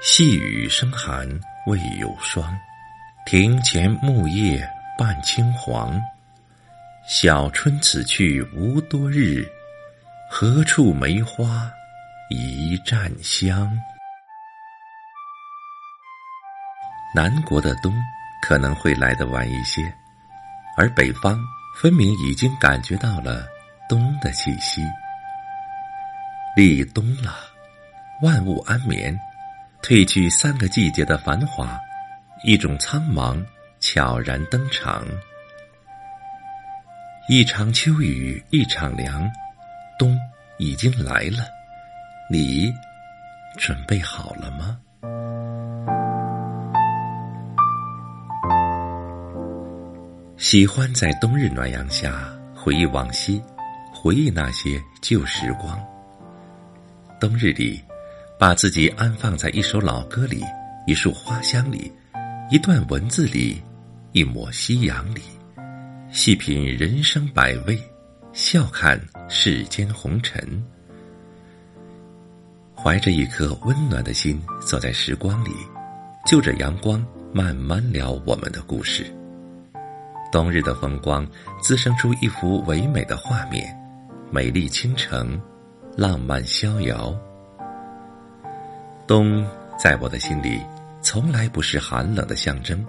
细雨生寒未有霜，庭前木叶半青黄。小春此去无多日，何处梅花一绽香？南国的冬可能会来得晚一些，而北方分明已经感觉到了冬的气息。立冬了，万物安眠，褪去三个季节的繁华，一种苍茫悄然登场。一场秋雨一场凉，冬已经来了，你准备好了吗？喜欢在冬日暖阳下回忆往昔，回忆那些旧时光。冬日里，把自己安放在一首老歌里，一束花香里，一段文字里，一抹夕阳里，细品人生百味，笑看世间红尘。怀着一颗温暖的心，走在时光里，就着阳光慢慢聊我们的故事。冬日的风光滋生出一幅唯美的画面，美丽倾城。浪漫逍遥，冬在我的心里从来不是寒冷的象征，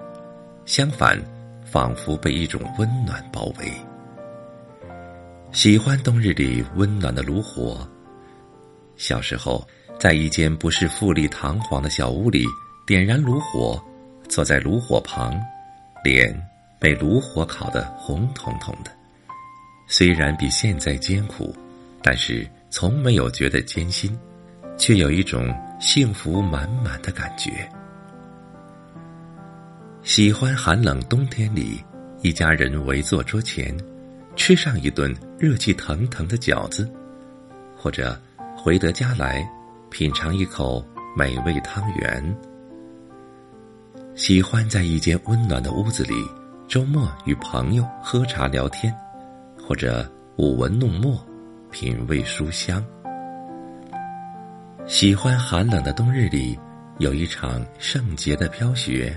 相反，仿佛被一种温暖包围。喜欢冬日里温暖的炉火。小时候，在一间不是富丽堂皇的小屋里，点燃炉火，坐在炉火旁，脸被炉火烤得红彤彤的。虽然比现在艰苦，但是。从没有觉得艰辛，却有一种幸福满满的感觉。喜欢寒冷冬天里，一家人围坐桌前，吃上一顿热气腾腾的饺子，或者回得家来，品尝一口美味汤圆。喜欢在一间温暖的屋子里，周末与朋友喝茶聊天，或者舞文弄墨。品味书香，喜欢寒冷的冬日里有一场圣洁的飘雪，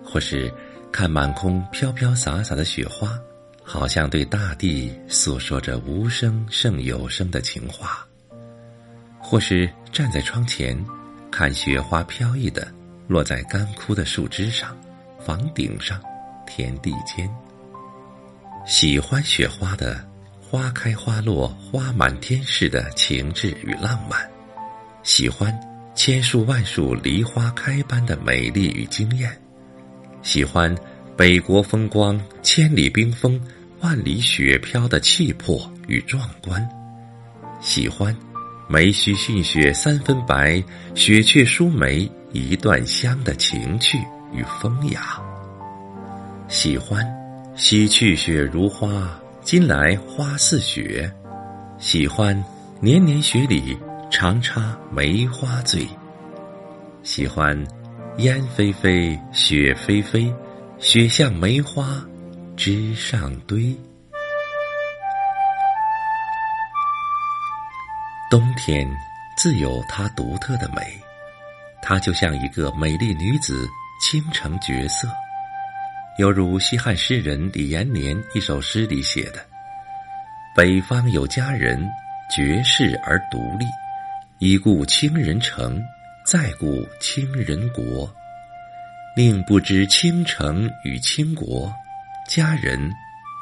或是看满空飘飘洒洒的雪花，好像对大地诉说着无声胜有声的情话；或是站在窗前，看雪花飘逸的落在干枯的树枝上、房顶上、田地间。喜欢雪花的。花开花落花满天似的情致与浪漫，喜欢千树万树梨花开般的美丽与惊艳，喜欢北国风光千里冰封万里雪飘的气魄与壮观，喜欢梅须逊雪三分白，雪却输梅一段香的情趣与风雅，喜欢洗去雪如花。今来花似雪，喜欢年年雪里常插梅花醉。喜欢烟霏霏，雪霏霏，雪像梅花枝上堆。冬天自有它独特的美，它就像一个美丽女子倾城绝色。犹如西汉诗人李延年一首诗里写的：“北方有佳人，绝世而独立。已故倾人城，再故倾人国。宁不知倾城与倾国，佳人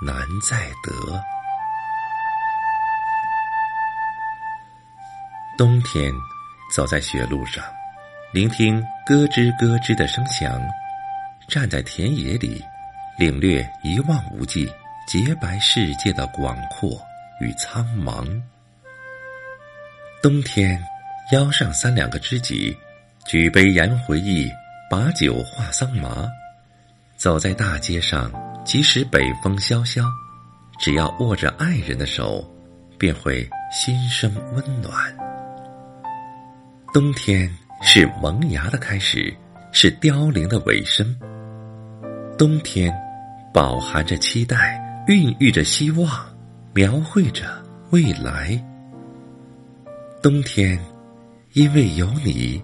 难再得。”冬天，走在雪路上，聆听咯吱咯吱的声响。站在田野里，领略一望无际、洁白世界的广阔与苍茫。冬天，邀上三两个知己，举杯言回忆，把酒话桑麻。走在大街上，即使北风萧萧，只要握着爱人的手，便会心生温暖。冬天是萌芽的开始，是凋零的尾声。冬天，饱含着期待，孕育着希望，描绘着未来。冬天，因为有你，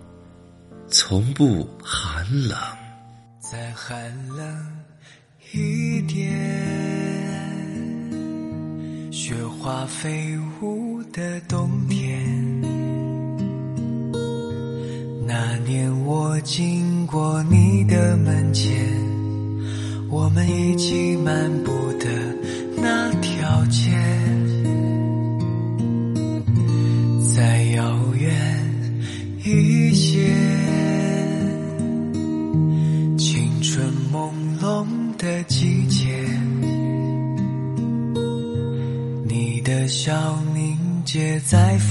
从不寒冷。再寒冷一点，雪花飞舞的冬天。那年我经过你的门前，我们一起漫步的那条街，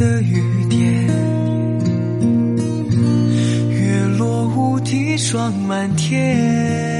的雨点，月落乌啼霜满天。